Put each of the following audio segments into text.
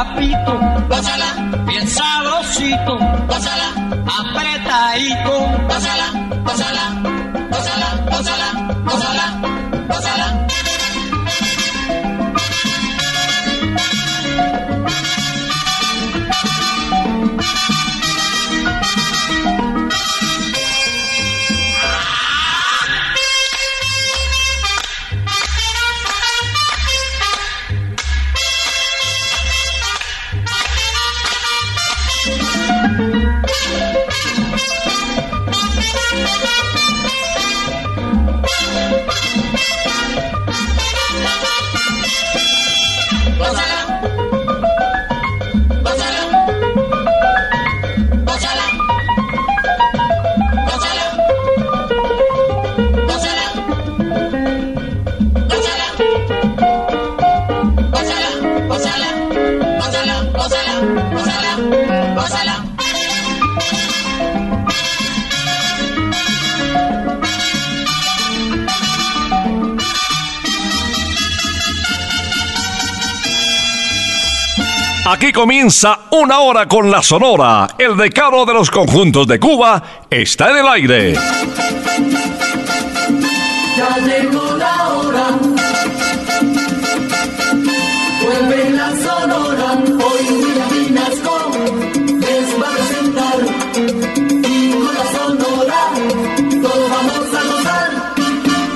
rapito, pásala, bien sabrosito, pásala, apretadito, pásala, pásala comienza una hora con la Sonora. El decano de los conjuntos de Cuba está en el aire. Ya llegó la hora. Vuelve la sonora. Hoy William Vinasco les va a presentar. Y con la sonora todos vamos a gozar.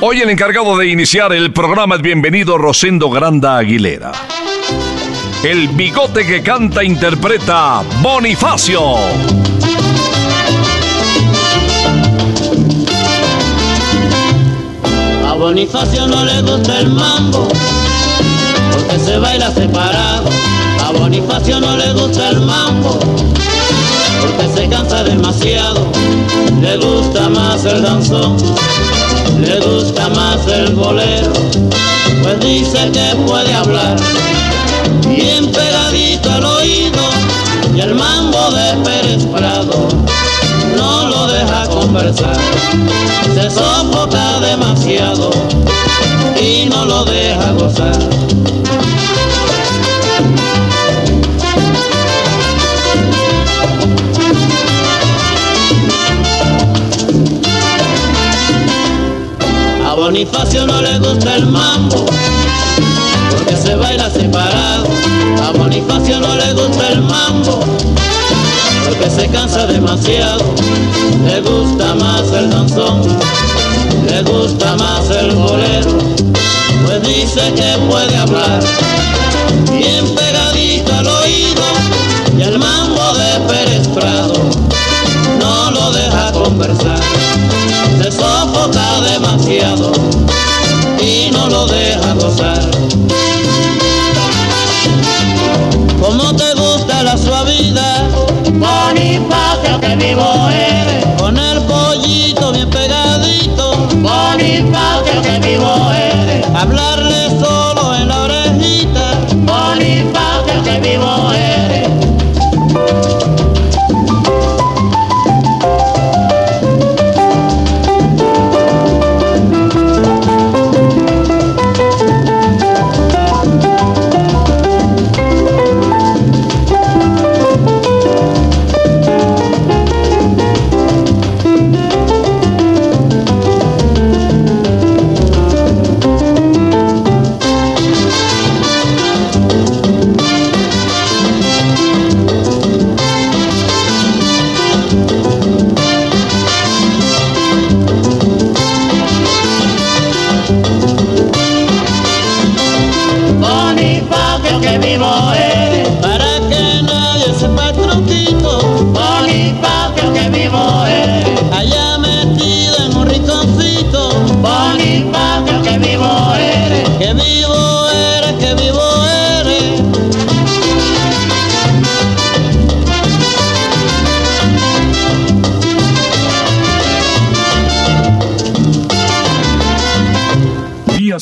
Hoy el encargado de iniciar el programa es bienvenido Rosendo Granda Aguilera. El bigote que canta interpreta Bonifacio. A Bonifacio no le gusta el mambo, porque se baila separado. A Bonifacio no le gusta el mambo, porque se cansa demasiado. Le gusta más el danzón, le gusta más el bolero, pues dice que puede hablar bien pegadito al oído y el mambo de Pérez Prado no lo deja conversar, se sofoca demasiado y no lo deja gozar. A Bonifacio no le gusta el mambo, a Bonifacio no le gusta el mambo, porque se cansa demasiado. Le gusta más el danzón, le gusta más el bolero. Pues dice que puede hablar, bien pegadito al oído, y el mambo de Pérez no lo deja conversar. Se sofoca demasiado.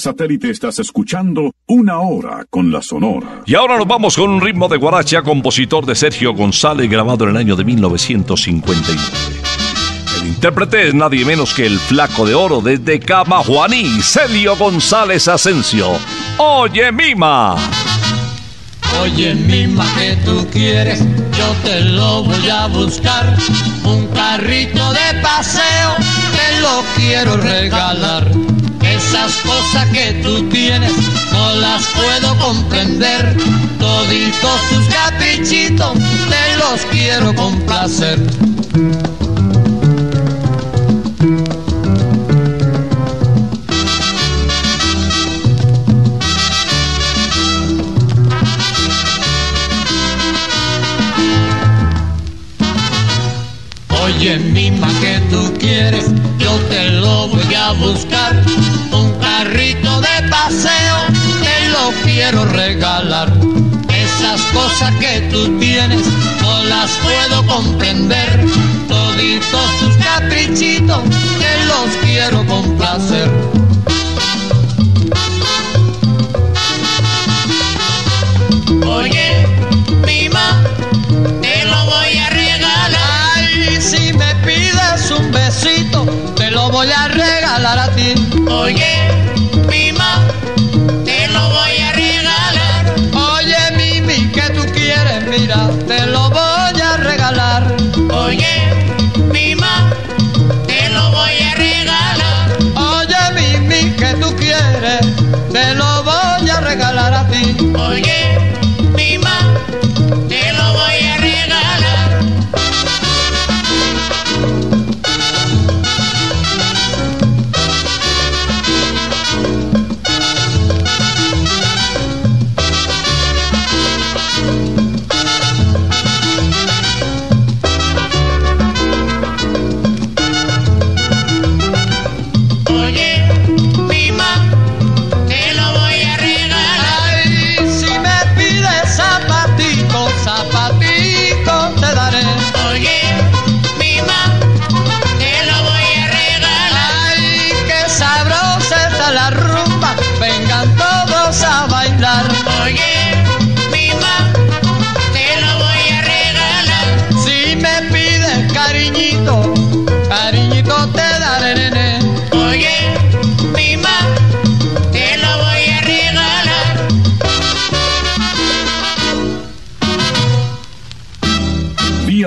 Satélite estás escuchando Una Hora con la Sonora. Y ahora nos vamos con un ritmo de guaracha, compositor de Sergio González, grabado en el año de 1959. El intérprete es nadie menos que el flaco de oro desde Camajuaní, Celio González Asensio. Oye, Mima. Oye, mima que tú quieres, yo te lo voy a buscar. Un carrito de paseo, te lo quiero regalar. Esas cosas que tú tienes, no las puedo comprender. Toditos tus caprichitos, te los quiero complacer. Oye, mima que tú quieres, yo te lo voy a buscar. Carrito de paseo, te lo quiero regalar. Esas cosas que tú tienes, no las puedo comprender. Toditos tus caprichitos, te los quiero complacer. Oye, mima, te lo voy a regalar. Ay, si me pides un besito, te lo voy a regalar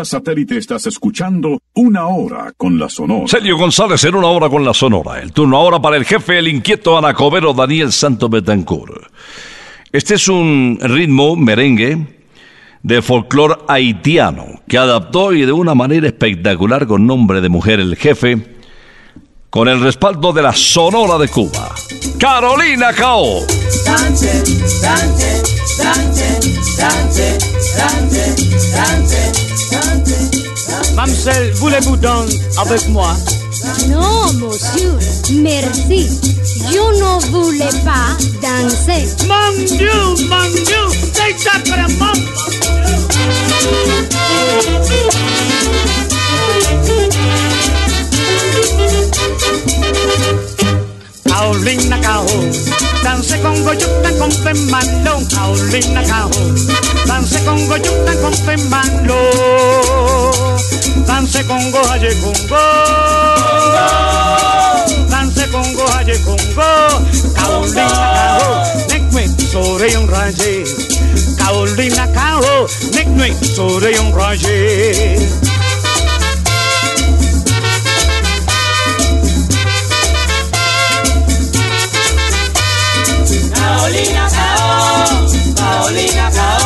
satélite estás escuchando Una Hora con la Sonora. Celio González en una hora con la Sonora. El turno ahora para el jefe, el inquieto anacobero Daniel Santo Betancourt. Este es un ritmo merengue de folclore haitiano que adaptó y de una manera espectacular con nombre de mujer el jefe, con el respaldo de la Sonora de Cuba, Carolina Cao. Sánchez, Sánchez, Sánchez. Mademoiselle, voulez-vous danser avec moi Non, monsieur, merci. Je ne voulais pas danser. Mon Dieu, mon Dieu, c'est sacrément. Carolina Cao, danse con goyuta con fe malo. Carolina Cao, danse con goyuta con fe malo. Danse con go. Danse con gojaye con go. Carolina Cao, nekme sobre un raye. Carolina Cao, nekme sobre un raye. Paulina Paulina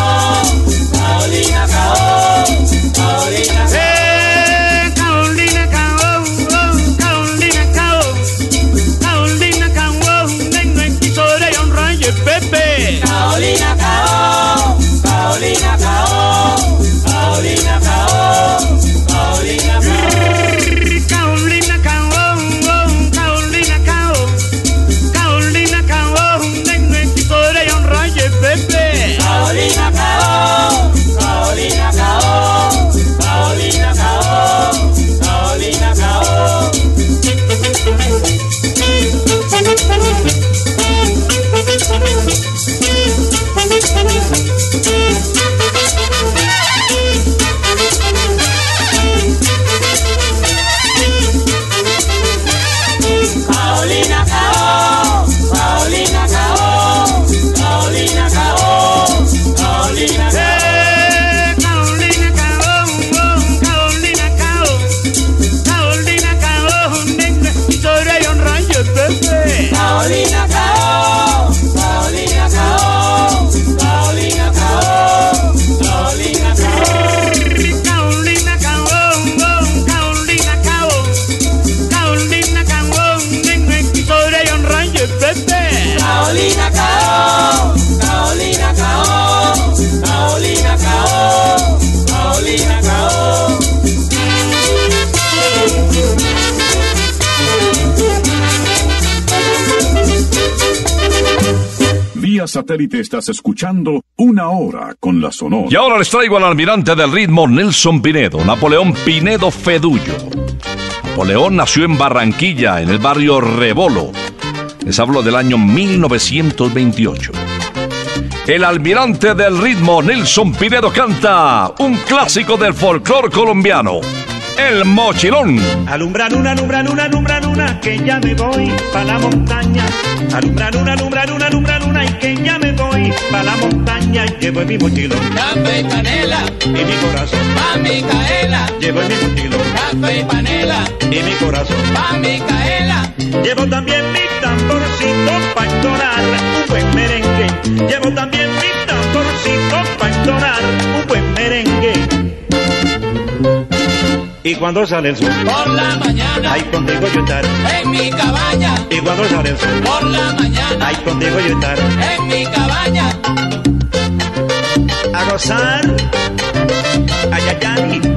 satélite estás escuchando Una Hora con la Sonora. Y ahora les traigo al almirante del ritmo Nelson Pinedo, Napoleón Pinedo Fedullo. Napoleón nació en Barranquilla, en el barrio Rebolo. Les hablo del año 1928. El almirante del ritmo Nelson Pinedo canta un clásico del folclore colombiano, El Mochilón. Alumbra luna, alumbra luna, alumbra luna, que ya me voy pa' la montaña. Alumbra luna, alumbra luna, alumbra luna, y que ya me voy pa' la montaña. Llevo en mi mochilón Café y panela, y mi corazón. pa' Micaela. Llevo en mi mochilón Café y panela, y mi corazón. pa' Micaela. Llevo también mi tamborcito pa' entonar un buen merengue. Llevo también mi tamborcito Y cuando sale el sol, Por la mañana, ahí contigo yo estar. en mi cabaña. Y cuando sale el sol, Por la mañana, ahí contigo yo estar. en mi cabaña. A gozar. Ay, ay, ay.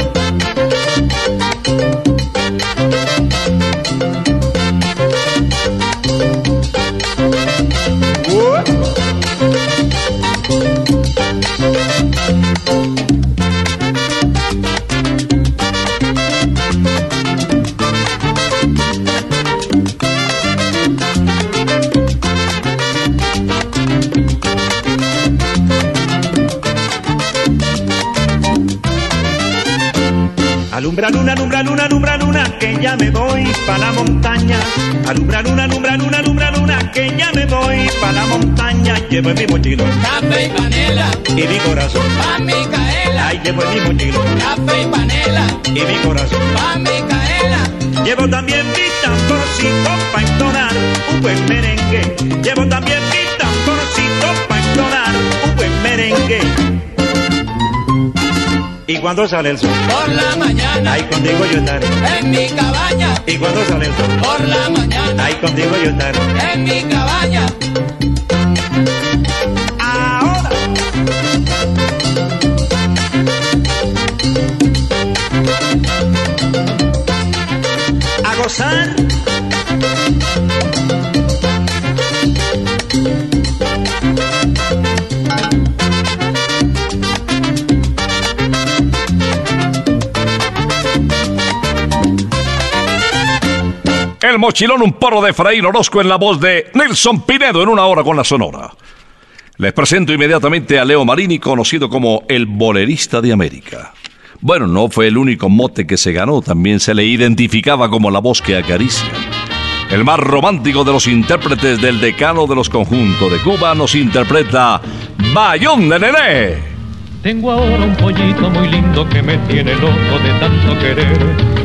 Alumbra luna, alumbra luna, alumbra luna, que ya me voy pa' la montaña. Alumbra luna, alumbra luna, alumbra luna, que ya me voy pa' la montaña. Llevo en mi mochilón Café y panela, y mi corazón. pa' Micaela. Ay, llevo en mi mochilón Café y panela, y mi corazón. pa' Micaela. Llevo también mi tamborcito pa' entonar un buen merengue. Llevo también mi cuando sale el sol? Por la mañana. Ahí contigo yo estaré. En mi cabaña. Y cuando sale el sol? Por la mañana. Ahí contigo yo estaré. En mi cabaña. Ahora. A gozar. El mochilón, un porro de Efraín Orozco en la voz de Nelson Pinedo en una hora con la Sonora. Les presento inmediatamente a Leo Marini, conocido como el bolerista de América. Bueno, no fue el único mote que se ganó, también se le identificaba como la voz que acaricia. El más romántico de los intérpretes del decano de los conjuntos de Cuba nos interpreta Bayón de Nené. Tengo ahora un pollito muy lindo que me tiene loco de tanto querer.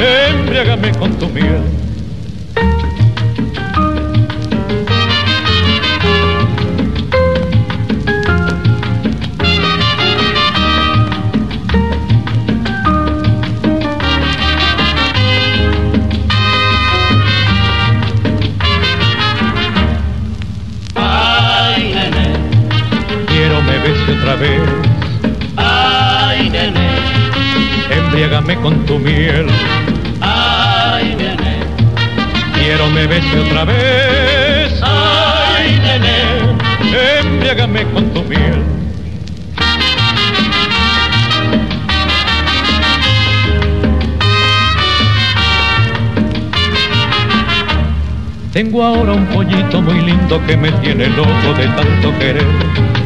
embriágame con tu miel. ay, nene, Quiero me bese otra vez, ay, nene, embriágame con tu miel. Quiero me bese otra vez, ay, nene, embriágame con tu miel. Tengo ahora un pollito muy lindo que me tiene loco de tanto querer.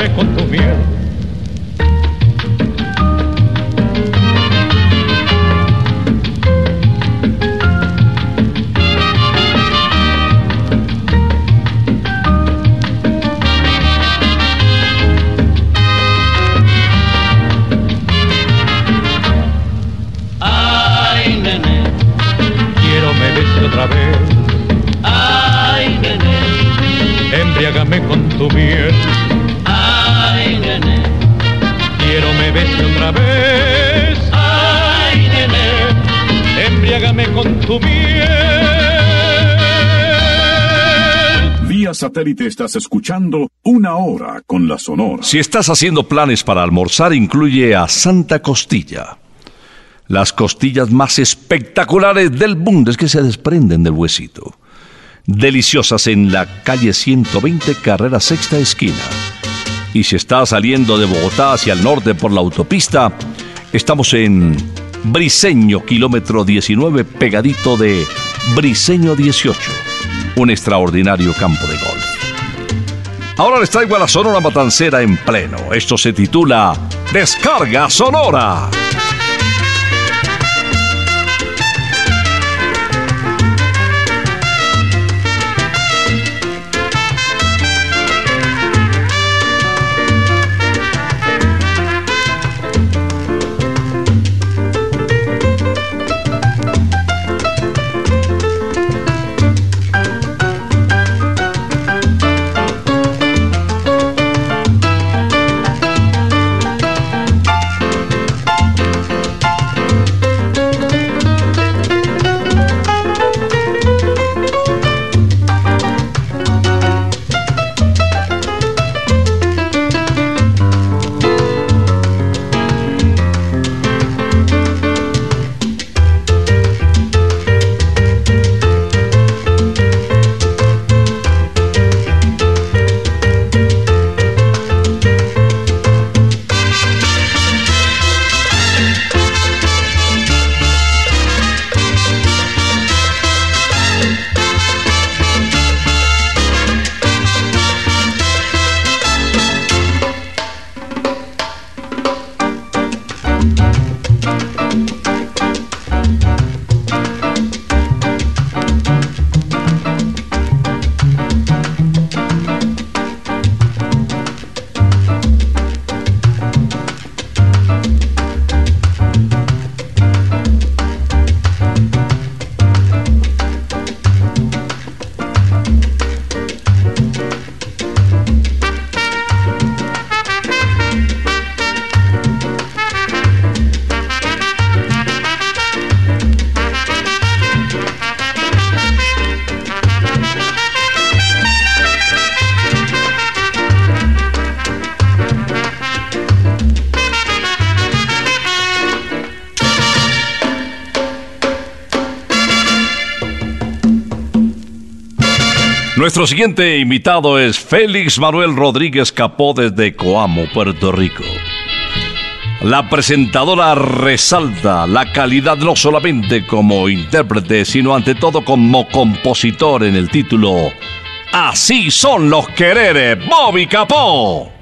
embriágame con tu miel. Satélite estás escuchando una hora con la Sonora. Si estás haciendo planes para almorzar, incluye a Santa Costilla. Las costillas más espectaculares del mundo es que se desprenden del huesito. Deliciosas en la calle 120, carrera sexta esquina. Y si estás saliendo de Bogotá hacia el norte por la autopista, estamos en Briseño, kilómetro 19, pegadito de Briseño 18, un extraordinario campo de golf. Ahora les traigo a la Sonora Matancera en pleno. Esto se titula Descarga Sonora. Nuestro siguiente invitado es Félix Manuel Rodríguez Capó desde Coamo, Puerto Rico. La presentadora resalta la calidad no solamente como intérprete, sino ante todo como compositor en el título Así son los quereres, Bobby Capó.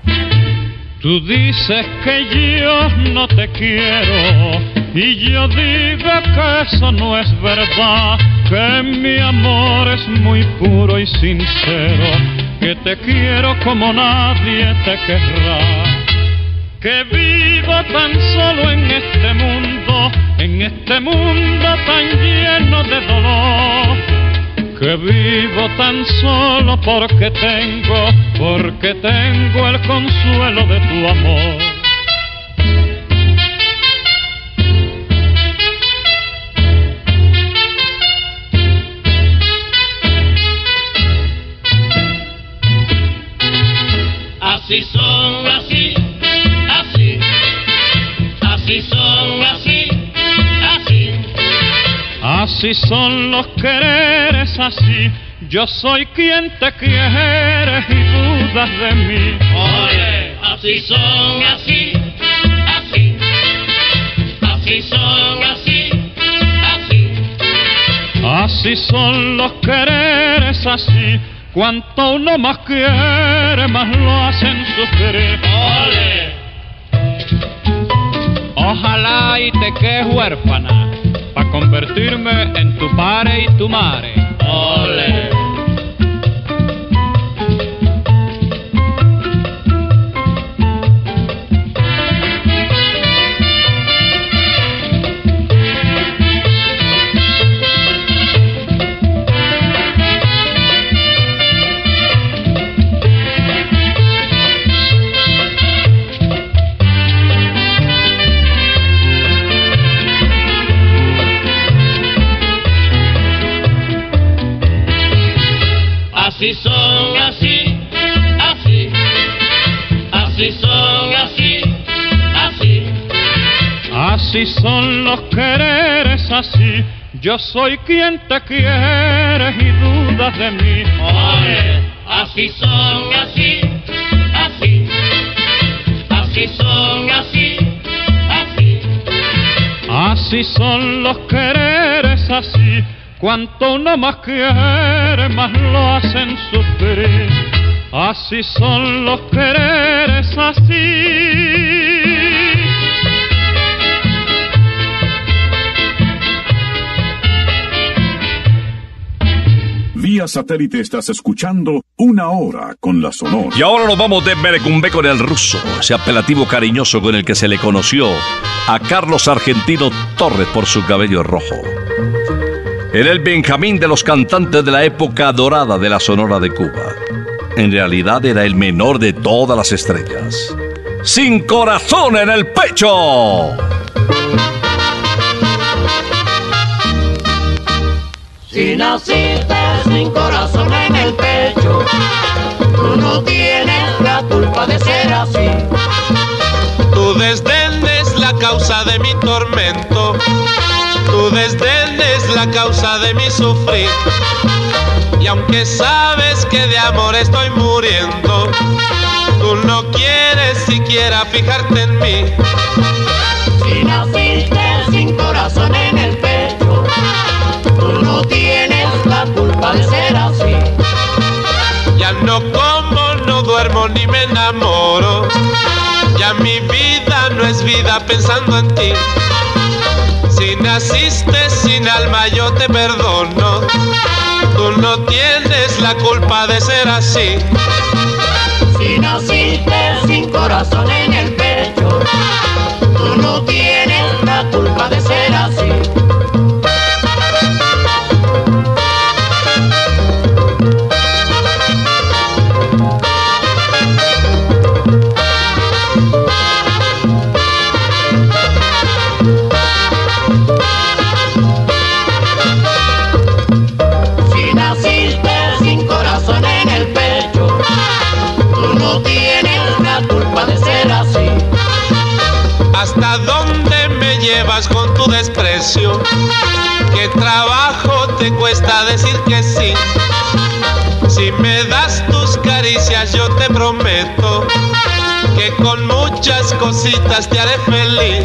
Tú dices que yo no te quiero y yo digo que eso no es verdad, que mi amor es muy puro y sincero, que te quiero como nadie te querrá, que vivo tan solo en este mundo, en este mundo tan lleno de dolor que vivo tan solo porque tengo, porque tengo el consuelo de tu amor. Así son los quereres, así. Yo soy quien te quiere y dudas de mí. Oye, así son, así, así, así son, así, así. Así son los quereres, así. Cuanto uno más quiere, más lo hacen sufrir. Ole. Ojalá y te quedes huérfana, para convertirme en tu padre y tu madre. Ole. Son los quereres, así. Yo soy quien te quiere y dudas de mí. Así son, así, así, así son, así, así. Así son los quereres, así. Cuanto uno más quiere, más lo hacen sufrir. Así son los quereres, así. Vía satélite estás escuchando Una Hora con la Sonora. Y ahora nos vamos de Merecumbe con el ruso, ese apelativo cariñoso con el que se le conoció a Carlos Argentino Torres por su cabello rojo. Era el Benjamín de los cantantes de la época dorada de la Sonora de Cuba. En realidad era el menor de todas las estrellas. Sin corazón en el pecho. Si naciste sin corazón en el pecho, tú no tienes la culpa de ser así. Tu desdén es la causa de mi tormento. Tu desdén es la causa de mi sufrir. Y aunque sabes que de amor estoy muriendo, tú no quieres siquiera fijarte en mí. No como, no duermo ni me enamoro. Ya mi vida no es vida pensando en ti. Si naciste sin alma yo te perdono. Tú no tienes la culpa de ser así. Si naciste sin corazón en el pecho, tú no tienes la culpa de ser así. Llevas con tu desprecio? ¿Qué trabajo te cuesta decir que sí? Si me caricias yo te prometo que con muchas cositas te haré feliz.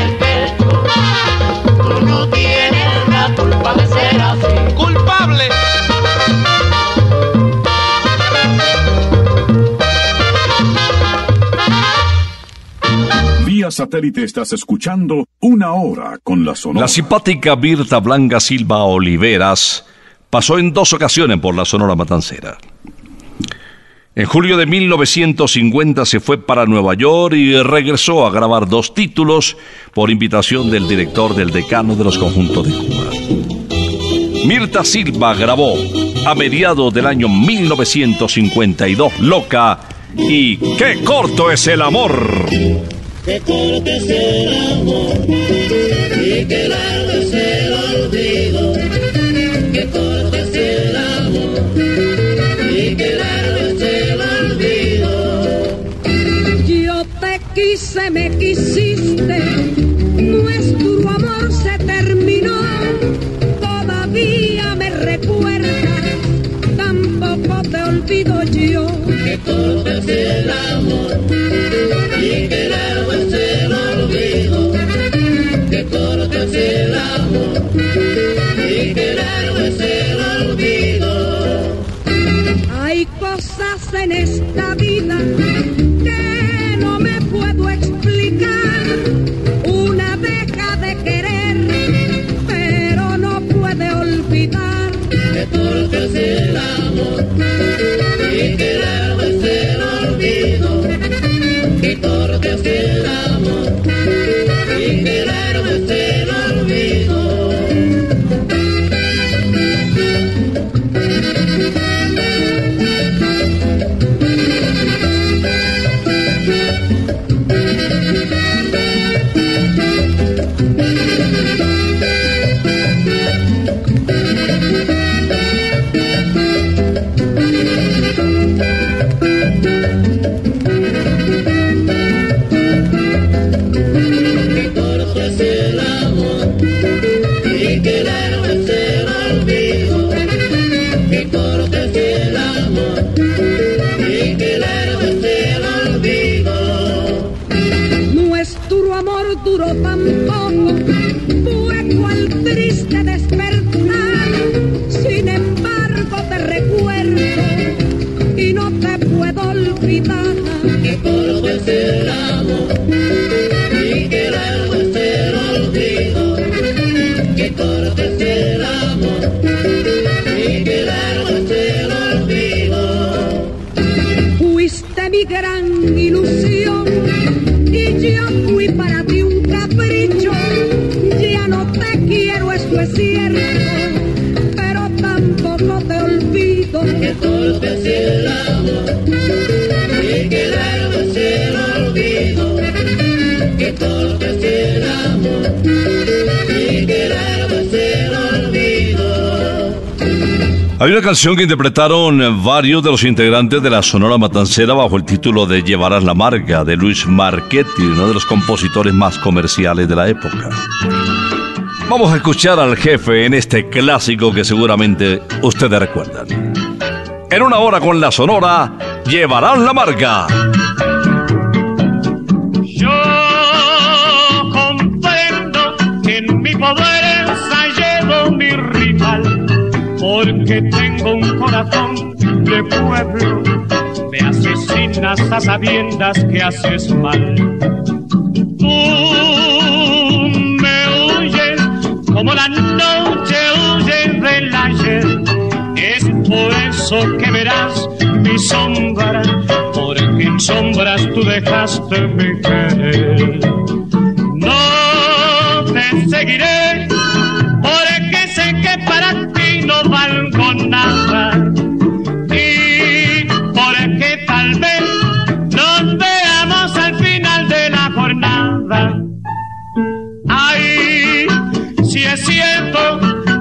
pecho, satélite estás escuchando Una Hora con la Sonora. La simpática Birta Blanca Silva Oliveras pasó en dos ocasiones por la Sonora Matancera. En julio de 1950 se fue para Nueva York y regresó a grabar dos títulos por invitación del director del decano de los conjuntos de Cuba. Mirta Silva grabó a mediados del año 1952 Loca y ¡Qué corto es el amor! Que corto es el amor y que largo es el olvido. Que corto es el amor y que largo es el olvido. Yo te quise, me quisiste, nuestro amor se terminó. Todavía me recuerdas, tampoco te olvido yo. Que corto es el amor y que largo es el olvido. Que corto es el amor y que largo es el olvido. Hay cosas en esta vida que Hay una canción que interpretaron varios de los integrantes de la Sonora Matancera bajo el título de Llevarás la Marga de Luis Marchetti, uno de los compositores más comerciales de la época. Vamos a escuchar al jefe en este clásico que seguramente ustedes recuerdan. En una hora con la Sonora, Llevarán la Marga. Porque tengo un corazón de pueblo. Me asesinas a sabiendas que haces mal. Tú me huyes como la noche huye del ayer. Es por eso que verás mi sombra, porque en sombras tú dejaste mi querer.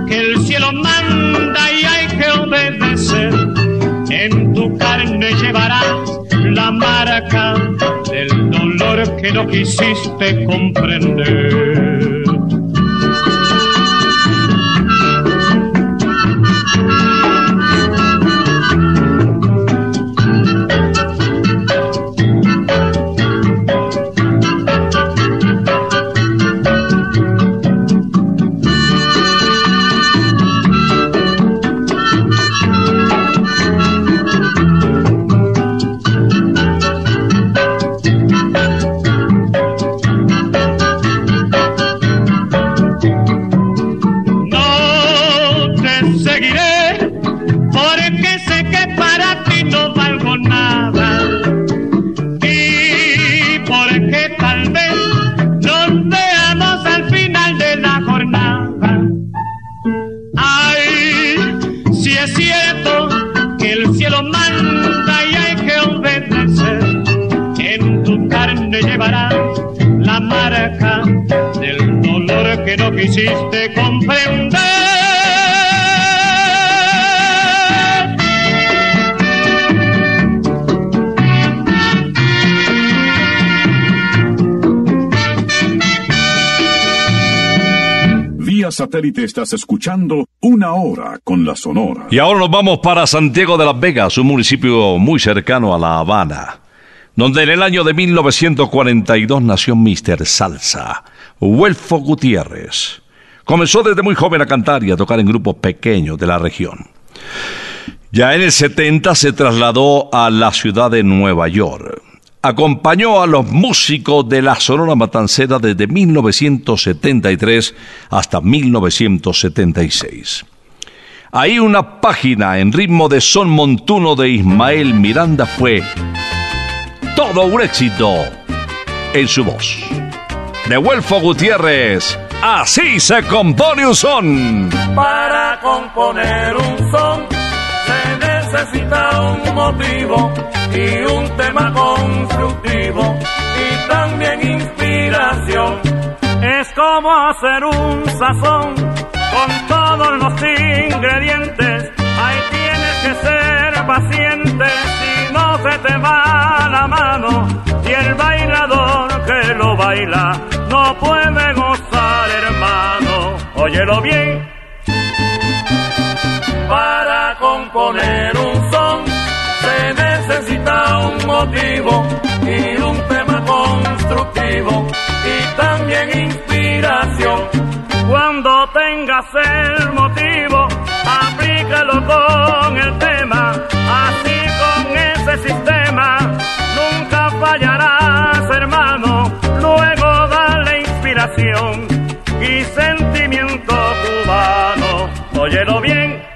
Que el cielo manda y hay que obedecer. En tu carne llevarás la marca del dolor que no quisiste comprender. Satélite estás escuchando Una Hora con la Sonora. Y ahora nos vamos para Santiago de las Vegas, un municipio muy cercano a La Habana, donde en el año de 1942 nació Mr. Salsa, Huelfo Gutiérrez. Comenzó desde muy joven a cantar y a tocar en grupos pequeños de la región. Ya en el 70 se trasladó a la ciudad de Nueva York. Acompañó a los músicos de la Sonora Matancera desde 1973 hasta 1976. Ahí una página en ritmo de son montuno de Ismael Miranda fue todo un éxito en su voz. De Huelfo Gutiérrez, así se compone un son. Para componer un son necesita un motivo y un tema constructivo y también inspiración. Es como hacer un sazón con todos los ingredientes. Ahí tienes que ser paciente si no se te va la mano y el bailador que lo baila no puede gozar, hermano. Óyelo bien. Para componer un son se necesita un motivo y un tema constructivo y también inspiración. Cuando tengas el motivo, aplícalo con el tema, así con ese sistema nunca fallarás, hermano. Luego dale inspiración y sentimiento cubano. Óyelo bien.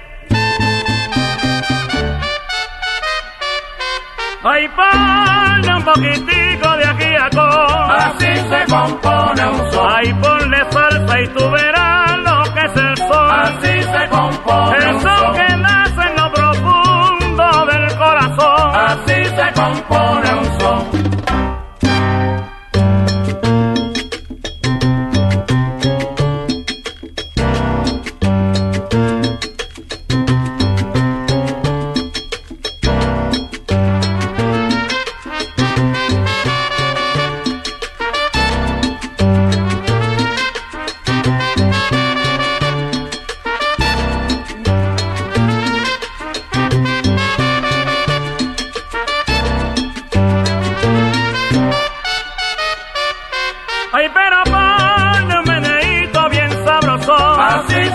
Ay, ponle un poquitico de aquí a con. Así se compone un son. Ay, ponle salsa y tú verás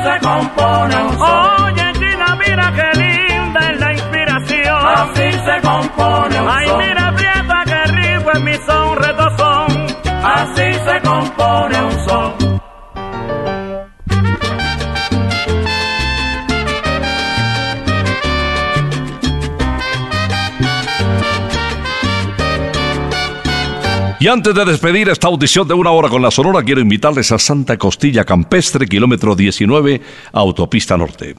se compone un son. Oye, China, mira qué linda es la inspiración. Así se compone un Ay, son. mira, prieta, qué rico es mi son retozón. Así se compone un son. Y antes de despedir esta audición de una hora con la Sonora, quiero invitarles a Santa Costilla Campestre, kilómetro 19, Autopista Norte.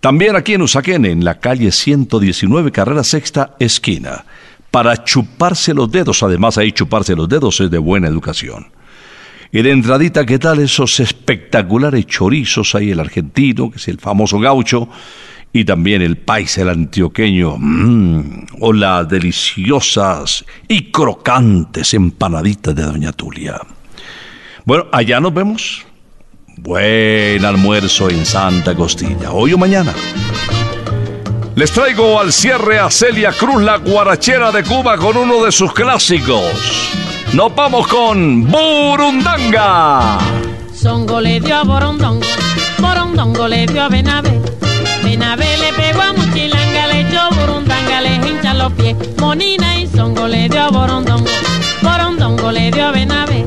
También aquí en Usaquén, en la calle 119, carrera sexta, esquina. Para chuparse los dedos, además ahí chuparse los dedos es de buena educación. Y de entradita, ¿qué tal esos espectaculares chorizos ahí, el argentino, que es el famoso gaucho, y también el país, el antioqueño, mm, o las deliciosas y crocantes empanaditas de Doña Tulia. Bueno, allá nos vemos. Buen almuerzo en Santa Costilla, hoy o mañana. Les traigo al cierre a Celia Cruz, la guarachera de Cuba, con uno de sus clásicos. Nos vamos con Burundanga. Songo le dio a Borondongo, Borondongo le dio a Benabe. Benabe le pegó a Muchilanga, le echó Burundanga, le hincha los pies. Monina y Songo le dio a Borondongo, Borondongo le dio a Benabe.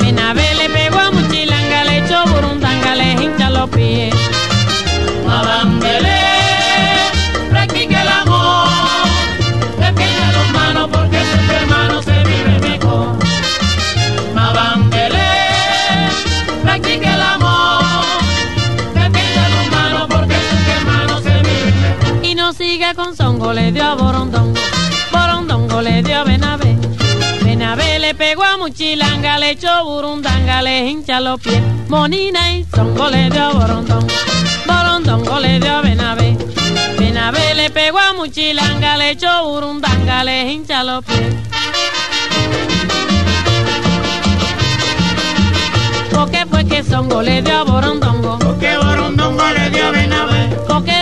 Benabe le pegó a Muchilanga, le echó Burundanga, le hincha los pies. Mabambele, pegó a Muchilanga, le echó Burundanga, le hincha los pies. Monina y Songo le dio a Borondongo, Borondongo le dio a Benabe. Benabe le pegó a Muchilanga, le echó Burundanga, le hincha los pies. Porque fue que Songo le dio Borondongo. Porque Borondongo le dio a Benabe. Porque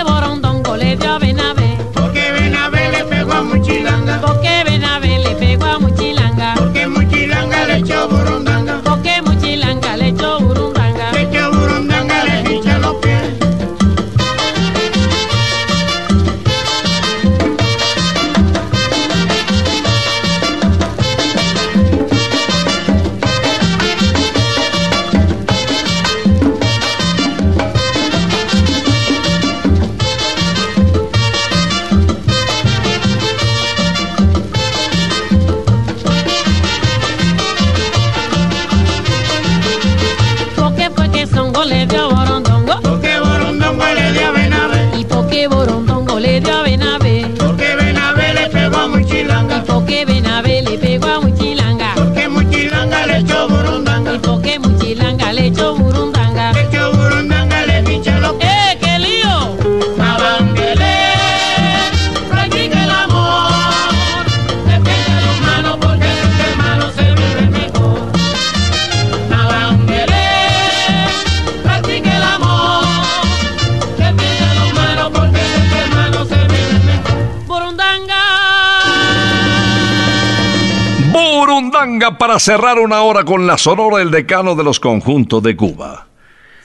para cerrar una hora con la sonora el decano de los conjuntos de Cuba.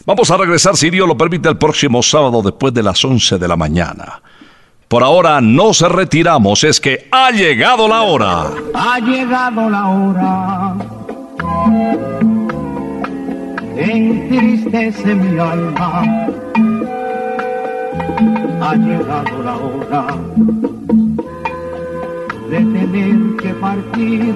Vamos a regresar, si Dios lo permite, el próximo sábado después de las 11 de la mañana. Por ahora nos retiramos, es que ha llegado la hora. Ha llegado la hora. Entristece mi alma. Ha llegado la hora de tener que partir.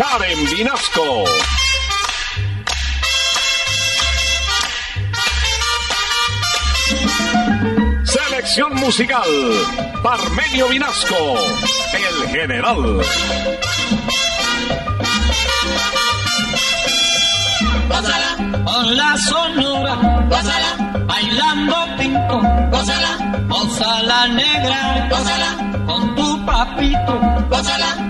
Karen Vinasco. Selección musical, Parmenio Vinasco, el general. Gózala, Con la sonora, gózala, bailando pinto, gózala, goza la negra, gózala, con tu papito, gózala,